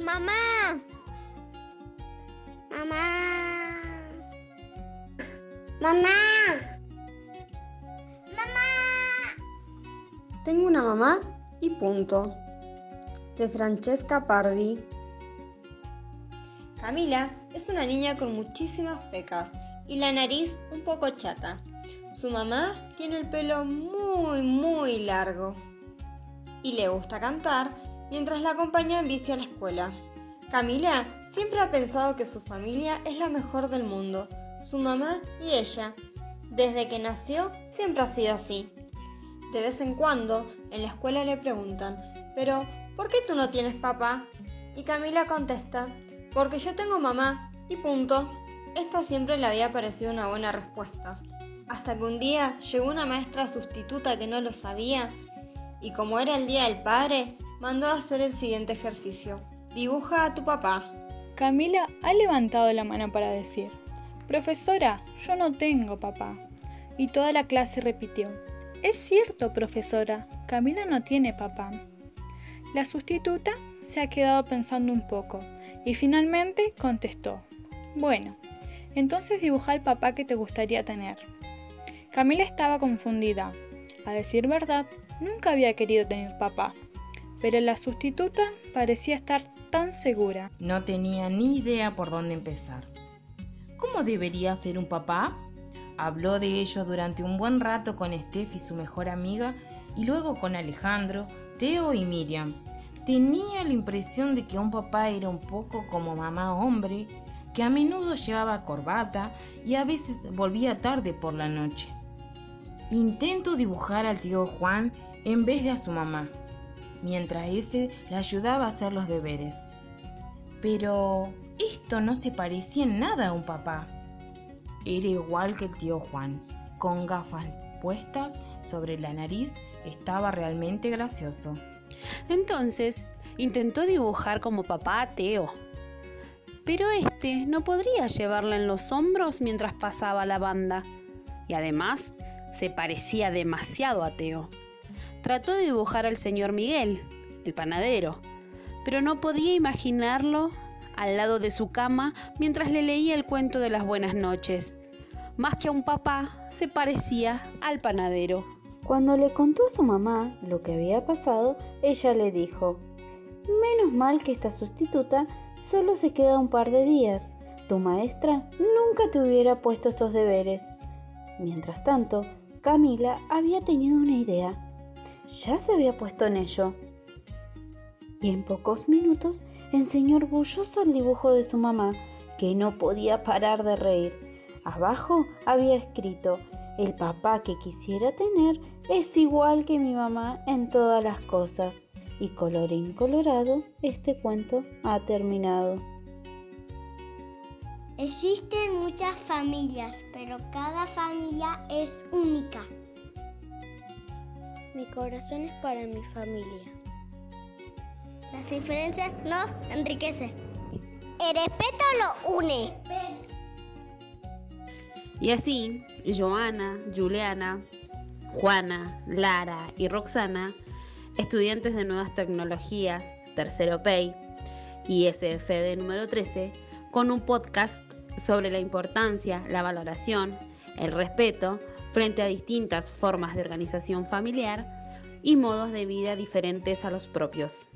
Mamá. Mamá. Mamá. Mamá. Tengo una mamá y punto. De Francesca Pardi. Camila es una niña con muchísimas pecas y la nariz un poco chata. Su mamá tiene el pelo muy, muy largo y le gusta cantar mientras la acompaña en bici a la escuela. Camila siempre ha pensado que su familia es la mejor del mundo, su mamá y ella. Desde que nació siempre ha sido así. De vez en cuando en la escuela le preguntan, pero ¿por qué tú no tienes papá? Y Camila contesta, porque yo tengo mamá y punto. Esta siempre le había parecido una buena respuesta. Hasta que un día llegó una maestra sustituta que no lo sabía y como era el Día del Padre, mandó a hacer el siguiente ejercicio. Dibuja a tu papá. Camila ha levantado la mano para decir, Profesora, yo no tengo papá. Y toda la clase repitió, Es cierto, profesora, Camila no tiene papá. La sustituta se ha quedado pensando un poco y finalmente contestó, Bueno, entonces dibuja el papá que te gustaría tener. Camila estaba confundida. A decir verdad, nunca había querido tener papá, pero la sustituta parecía estar tan segura. No tenía ni idea por dónde empezar. ¿Cómo debería ser un papá? Habló de ello durante un buen rato con Steph y su mejor amiga y luego con Alejandro, Teo y Miriam. Tenía la impresión de que un papá era un poco como mamá hombre, que a menudo llevaba corbata y a veces volvía tarde por la noche. Intento dibujar al tío Juan en vez de a su mamá, mientras ese le ayudaba a hacer los deberes. Pero esto no se parecía en nada a un papá. Era igual que el tío Juan, con gafas puestas sobre la nariz, estaba realmente gracioso. Entonces, intentó dibujar como papá a Teo. Pero este no podría llevarla en los hombros mientras pasaba la banda. Y además, se parecía demasiado a Teo. Trató de dibujar al señor Miguel, el panadero, pero no podía imaginarlo al lado de su cama mientras le leía el cuento de las buenas noches. Más que a un papá, se parecía al panadero. Cuando le contó a su mamá lo que había pasado, ella le dijo, Menos mal que esta sustituta solo se queda un par de días. Tu maestra nunca te hubiera puesto esos deberes. Mientras tanto, Camila había tenido una idea. Ya se había puesto en ello. Y en pocos minutos enseñó orgulloso el dibujo de su mamá, que no podía parar de reír. Abajo había escrito, el papá que quisiera tener es igual que mi mamá en todas las cosas. Y colorín colorado, este cuento ha terminado. Existen muchas familias, pero cada familia es única. Mi corazón es para mi familia. Las diferencias no enriquecen. El respeto lo une. Y así, Joana, Juliana, Juana, Lara y Roxana, estudiantes de nuevas tecnologías, tercero PEI y SFD número 13, con un podcast sobre la importancia, la valoración, el respeto frente a distintas formas de organización familiar y modos de vida diferentes a los propios.